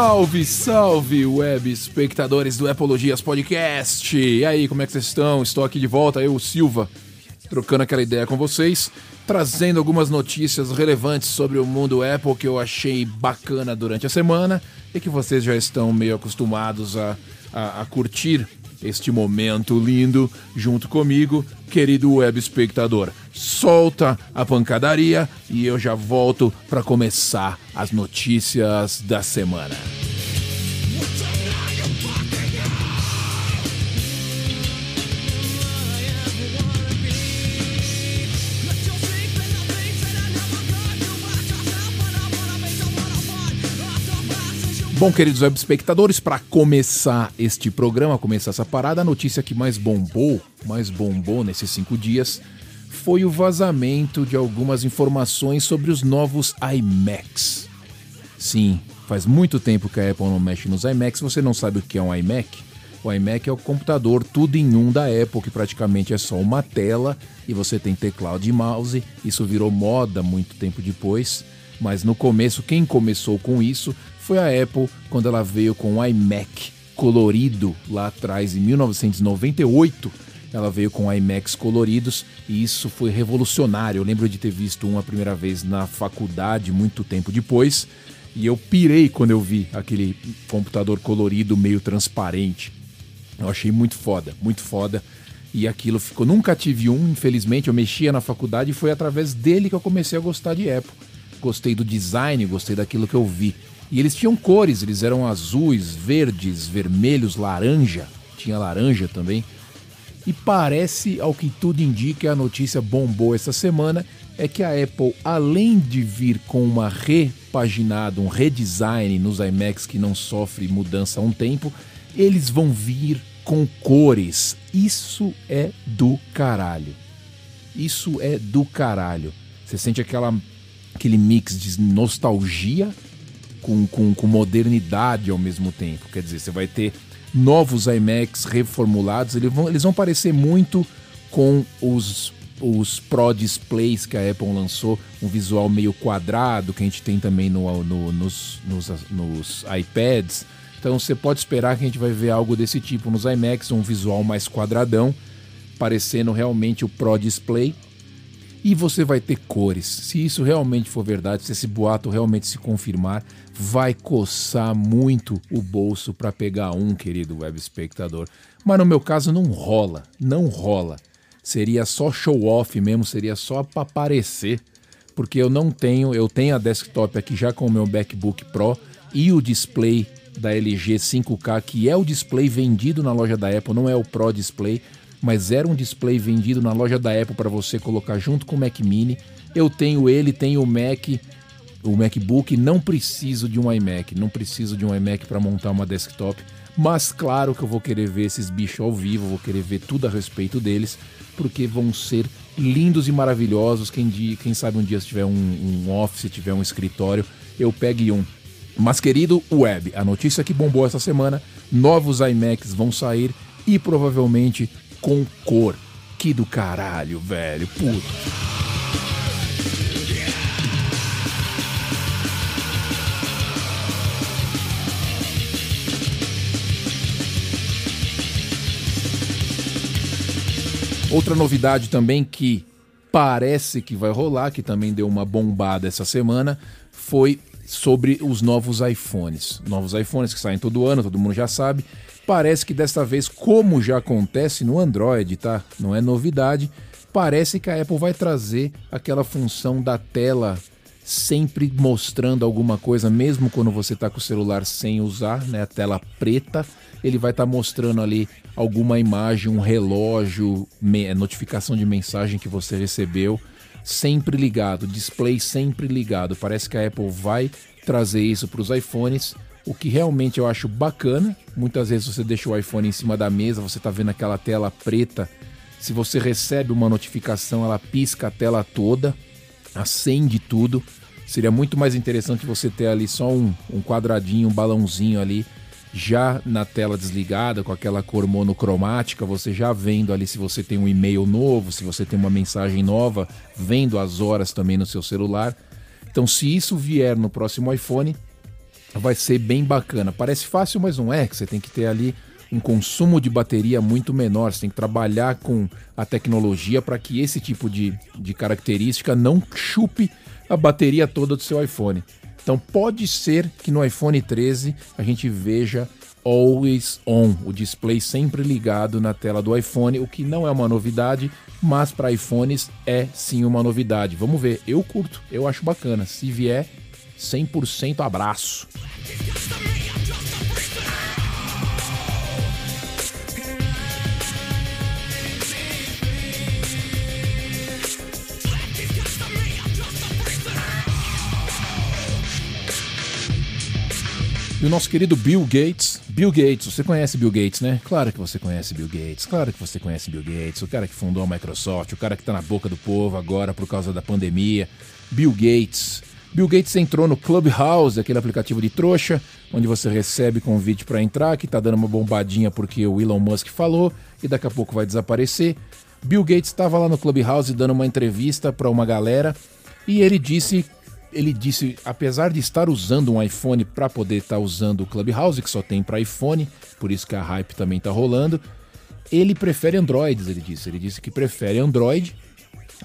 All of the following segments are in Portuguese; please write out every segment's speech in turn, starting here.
Salve, salve, web espectadores do Apologias Podcast! E aí, como é que vocês estão? Estou aqui de volta, eu, Silva, trocando aquela ideia com vocês, trazendo algumas notícias relevantes sobre o mundo Apple que eu achei bacana durante a semana e que vocês já estão meio acostumados a, a, a curtir este momento lindo junto comigo, querido web espectador. Solta a pancadaria e eu já volto para começar as notícias da semana. Bom, queridos web espectadores, para começar este programa, começar essa parada, a notícia que mais bombou, mais bombou nesses cinco dias, foi o vazamento de algumas informações sobre os novos iMacs. Sim, faz muito tempo que a Apple não mexe nos iMacs. Você não sabe o que é um iMac? O iMac é o computador tudo em um da Apple, que praticamente é só uma tela e você tem teclado e mouse. Isso virou moda muito tempo depois, mas no começo, quem começou com isso foi a Apple quando ela veio com o iMac colorido lá atrás, em 1998. Ela veio com iMacs coloridos e isso foi revolucionário. Eu lembro de ter visto um a primeira vez na faculdade, muito tempo depois, e eu pirei quando eu vi aquele computador colorido meio transparente. Eu achei muito foda, muito foda. E aquilo ficou. Nunca tive um, infelizmente. Eu mexia na faculdade e foi através dele que eu comecei a gostar de Apple. Gostei do design, gostei daquilo que eu vi. E eles tinham cores, eles eram azuis, verdes, vermelhos, laranja. Tinha laranja também. E parece, ao que tudo indica, a notícia bombou essa semana, é que a Apple, além de vir com uma repaginada, um redesign nos iMacs que não sofre mudança há um tempo, eles vão vir com cores. Isso é do caralho. Isso é do caralho. Você sente aquela, aquele mix de nostalgia com, com, com modernidade ao mesmo tempo. Quer dizer, você vai ter novos iMacs reformulados, eles vão, eles vão parecer muito com os, os Pro Displays que a Apple lançou, um visual meio quadrado que a gente tem também no, no, nos, nos, nos iPads. Então você pode esperar que a gente vai ver algo desse tipo nos iMacs, um visual mais quadradão, parecendo realmente o Pro Display e você vai ter cores. Se isso realmente for verdade, se esse boato realmente se confirmar, vai coçar muito o bolso para pegar um, querido web espectador. Mas no meu caso não rola, não rola. Seria só show off mesmo, seria só para aparecer, porque eu não tenho, eu tenho a desktop aqui já com o meu MacBook Pro e o display da LG 5K, que é o display vendido na loja da Apple, não é o Pro Display mas era um display vendido na loja da Apple para você colocar junto com o Mac Mini. Eu tenho ele, tenho o Mac, o MacBook, não preciso de um iMac, não preciso de um iMac para montar uma desktop, mas claro que eu vou querer ver esses bichos ao vivo, vou querer ver tudo a respeito deles, porque vão ser lindos e maravilhosos. Quem, quem sabe um dia se tiver um, um office, se tiver um escritório, eu pegue um. Mas querido web, a notícia que bombou essa semana, novos iMacs vão sair e provavelmente com cor. Que do caralho, velho. Puta. Outra novidade também que parece que vai rolar, que também deu uma bombada essa semana, foi sobre os novos iPhones. Novos iPhones que saem todo ano, todo mundo já sabe. Parece que desta vez, como já acontece no Android, tá? Não é novidade. Parece que a Apple vai trazer aquela função da tela sempre mostrando alguma coisa, mesmo quando você está com o celular sem usar, né? A tela preta, ele vai estar tá mostrando ali alguma imagem, um relógio, notificação de mensagem que você recebeu, sempre ligado, display sempre ligado. Parece que a Apple vai trazer isso para os iPhones o que realmente eu acho bacana. Muitas vezes você deixa o iPhone em cima da mesa, você está vendo aquela tela preta. Se você recebe uma notificação, ela pisca a tela toda, acende tudo. Seria muito mais interessante você ter ali só um, um quadradinho, um balãozinho ali, já na tela desligada, com aquela cor monocromática, você já vendo ali se você tem um e-mail novo, se você tem uma mensagem nova, vendo as horas também no seu celular. Então, se isso vier no próximo iPhone, vai ser bem bacana. Parece fácil, mas não é, que você tem que ter ali um consumo de bateria muito menor, você tem que trabalhar com a tecnologia para que esse tipo de, de característica não chupe a bateria toda do seu iPhone. Então pode ser que no iPhone 13 a gente veja always on, o display sempre ligado na tela do iPhone, o que não é uma novidade, mas para iPhones é sim uma novidade. Vamos ver, eu curto, eu acho bacana. Se vier, 100% abraço. E o nosso querido Bill Gates. Bill Gates, você conhece Bill Gates, né? Claro que você conhece Bill Gates. Claro que você conhece Bill Gates, o cara que fundou a Microsoft, o cara que tá na boca do povo agora por causa da pandemia. Bill Gates. Bill Gates entrou no Clubhouse, aquele aplicativo de trouxa, onde você recebe convite para entrar, que tá dando uma bombadinha porque o Elon Musk falou e daqui a pouco vai desaparecer. Bill Gates estava lá no Clubhouse dando uma entrevista para uma galera e ele disse ele disse, apesar de estar usando um iPhone para poder estar tá usando o Clubhouse, que só tem para iPhone, por isso que a hype também está rolando, ele prefere Androids, ele disse. Ele disse que prefere Android,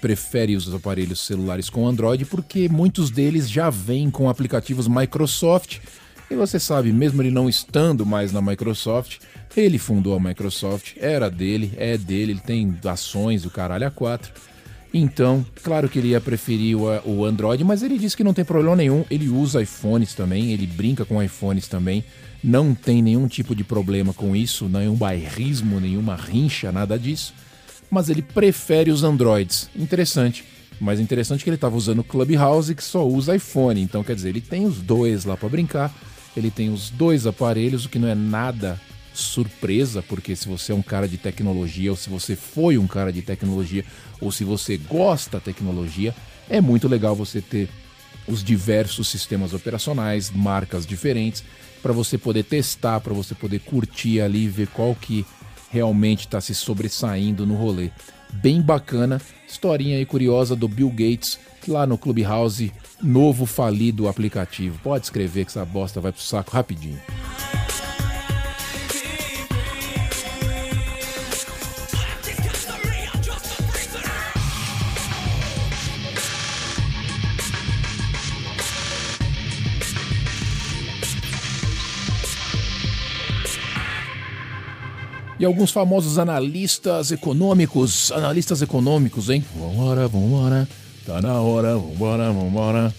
prefere os aparelhos celulares com Android, porque muitos deles já vêm com aplicativos Microsoft. E você sabe, mesmo ele não estando mais na Microsoft, ele fundou a Microsoft, era dele, é dele, ele tem ações, o caralho a quatro. Então, claro que ele ia preferir o, o Android, mas ele disse que não tem problema nenhum. Ele usa iPhones também, ele brinca com iPhones também. Não tem nenhum tipo de problema com isso, nenhum bairrismo, nenhuma rincha, nada disso. Mas ele prefere os Androids. Interessante. Mas interessante que ele estava usando o Clubhouse que só usa iPhone. Então, quer dizer, ele tem os dois lá para brincar. Ele tem os dois aparelhos, o que não é nada surpresa, porque se você é um cara de tecnologia, ou se você foi um cara de tecnologia, ou se você gosta da tecnologia, é muito legal você ter os diversos sistemas operacionais, marcas diferentes, para você poder testar, para você poder curtir ali, ver qual que realmente está se sobressaindo no rolê. Bem bacana, historinha aí curiosa do Bill Gates lá no Clubhouse, novo falido aplicativo. Pode escrever que essa bosta vai pro saco rapidinho. E alguns famosos analistas econômicos. Analistas econômicos, hein? Vambora, vambora. Tá na hora, vambora, vambora.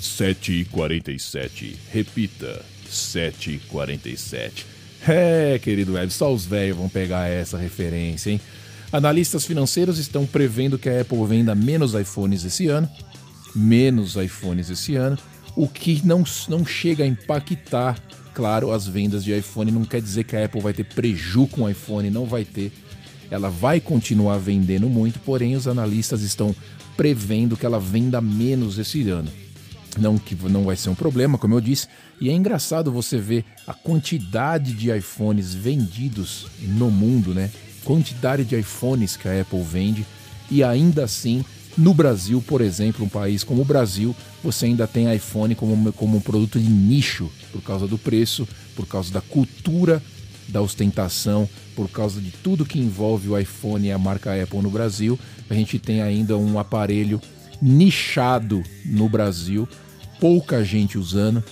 7h47. Repita. 7h47. É, querido web, só os velhos vão pegar essa referência, hein? Analistas financeiros estão prevendo que a Apple venda menos iPhones esse ano. Menos iPhones esse ano. O que não, não chega a impactar claro, as vendas de iPhone não quer dizer que a Apple vai ter preju com o iPhone, não vai ter. Ela vai continuar vendendo muito, porém os analistas estão prevendo que ela venda menos esse ano. Não que não vai ser um problema, como eu disse, e é engraçado você ver a quantidade de iPhones vendidos no mundo, né? Quantidade de iPhones que a Apple vende e ainda assim no Brasil, por exemplo, um país como o Brasil, você ainda tem iPhone como, como um produto de nicho por causa do preço, por causa da cultura da ostentação, por causa de tudo que envolve o iPhone e a marca Apple no Brasil. A gente tem ainda um aparelho nichado no Brasil, pouca gente usando,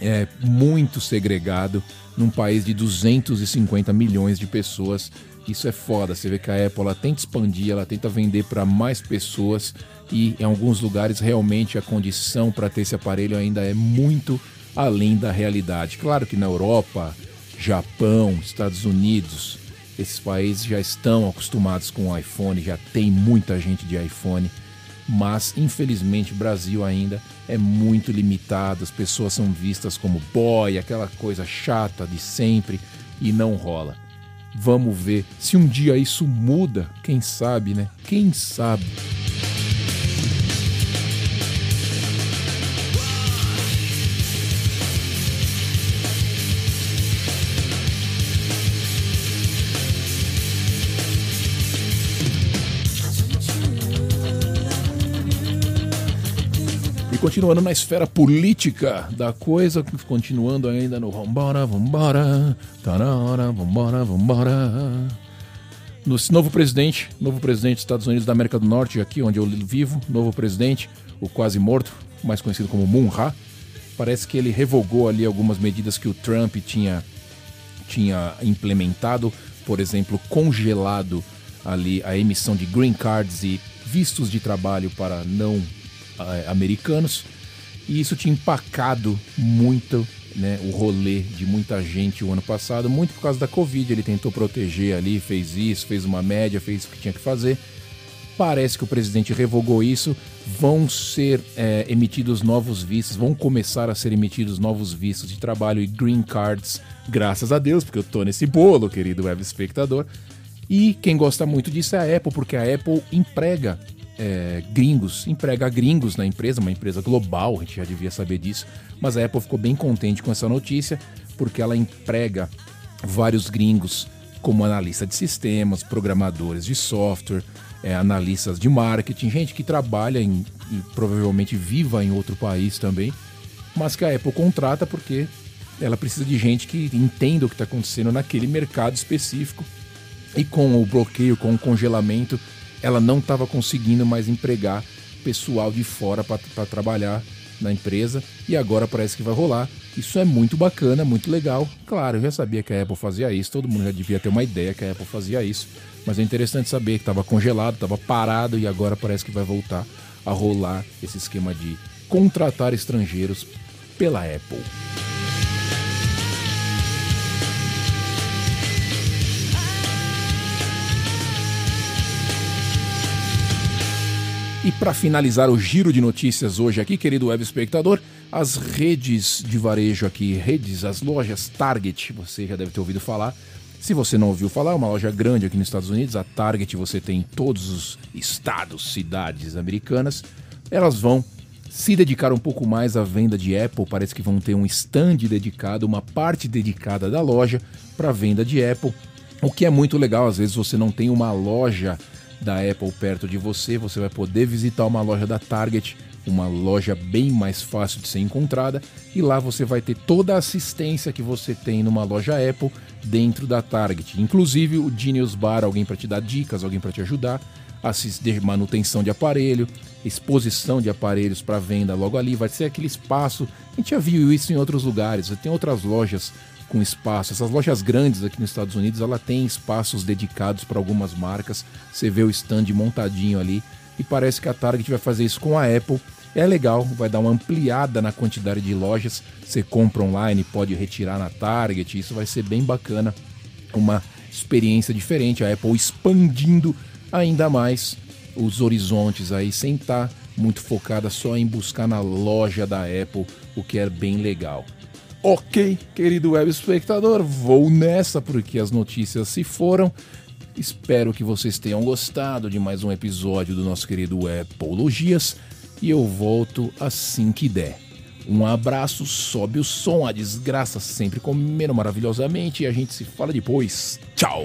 é muito segregado num país de 250 milhões de pessoas isso é foda. Você vê que a Apple ela tenta expandir, ela tenta vender para mais pessoas e em alguns lugares realmente a condição para ter esse aparelho ainda é muito além da realidade. Claro que na Europa, Japão, Estados Unidos, esses países já estão acostumados com o iPhone, já tem muita gente de iPhone, mas infelizmente o Brasil ainda é muito limitado, as pessoas são vistas como boy, aquela coisa chata de sempre e não rola. Vamos ver se um dia isso muda, quem sabe, né? Quem sabe? Continuando na esfera política da coisa, continuando ainda no vambora, vambora, na hora, vambora, vambora. No novo presidente, novo presidente dos Estados Unidos da América do Norte, aqui onde eu vivo, novo presidente, o quase morto, mais conhecido como Munha, parece que ele revogou ali algumas medidas que o Trump tinha, tinha implementado, por exemplo, congelado ali a emissão de green cards e vistos de trabalho para não americanos. E isso tinha empacado muito né, o rolê de muita gente o ano passado, muito por causa da Covid. Ele tentou proteger ali, fez isso, fez uma média, fez o que tinha que fazer. Parece que o presidente revogou isso. Vão ser é, emitidos novos vistos, vão começar a ser emitidos novos vistos de trabalho e green cards, graças a Deus, porque eu tô nesse bolo, querido web espectador. E quem gosta muito disso é a Apple, porque a Apple emprega é, gringos, emprega gringos na empresa, uma empresa global, a gente já devia saber disso. Mas a Apple ficou bem contente com essa notícia, porque ela emprega vários gringos como analista de sistemas, programadores de software, é, analistas de marketing, gente que trabalha em, e provavelmente viva em outro país também, mas que a Apple contrata porque ela precisa de gente que entenda o que está acontecendo naquele mercado específico. E com o bloqueio, com o congelamento, ela não estava conseguindo mais empregar pessoal de fora para trabalhar na empresa e agora parece que vai rolar. Isso é muito bacana, muito legal. Claro, eu já sabia que a Apple fazia isso, todo mundo já devia ter uma ideia que a Apple fazia isso. Mas é interessante saber que estava congelado, estava parado e agora parece que vai voltar a rolar esse esquema de contratar estrangeiros pela Apple. E para finalizar o giro de notícias hoje aqui, querido web espectador, as redes de varejo aqui, redes, as lojas Target, você já deve ter ouvido falar, se você não ouviu falar, é uma loja grande aqui nos Estados Unidos, a Target você tem em todos os estados, cidades americanas. Elas vão se dedicar um pouco mais à venda de Apple, parece que vão ter um stand dedicado, uma parte dedicada da loja para venda de Apple, o que é muito legal, às vezes você não tem uma loja da Apple perto de você, você vai poder visitar uma loja da Target, uma loja bem mais fácil de ser encontrada, e lá você vai ter toda a assistência que você tem numa loja Apple dentro da Target. Inclusive o Genius Bar, alguém para te dar dicas, alguém para te ajudar, assistir manutenção de aparelho, exposição de aparelhos para venda logo ali, vai ser aquele espaço. A gente já viu isso em outros lugares, tem outras lojas com espaço. Essas lojas grandes aqui nos Estados Unidos, ela tem espaços dedicados para algumas marcas. Você vê o stand montadinho ali e parece que a Target vai fazer isso com a Apple. É legal, vai dar uma ampliada na quantidade de lojas. Você compra online, pode retirar na Target, isso vai ser bem bacana. Uma experiência diferente, a Apple expandindo ainda mais os horizontes aí, sem estar tá muito focada só em buscar na loja da Apple, o que é bem legal. Ok, querido web espectador, vou nessa porque as notícias se foram. Espero que vocês tenham gostado de mais um episódio do nosso querido Apologias e eu volto assim que der. Um abraço, sobe o som, a desgraça sempre comendo maravilhosamente e a gente se fala depois. Tchau!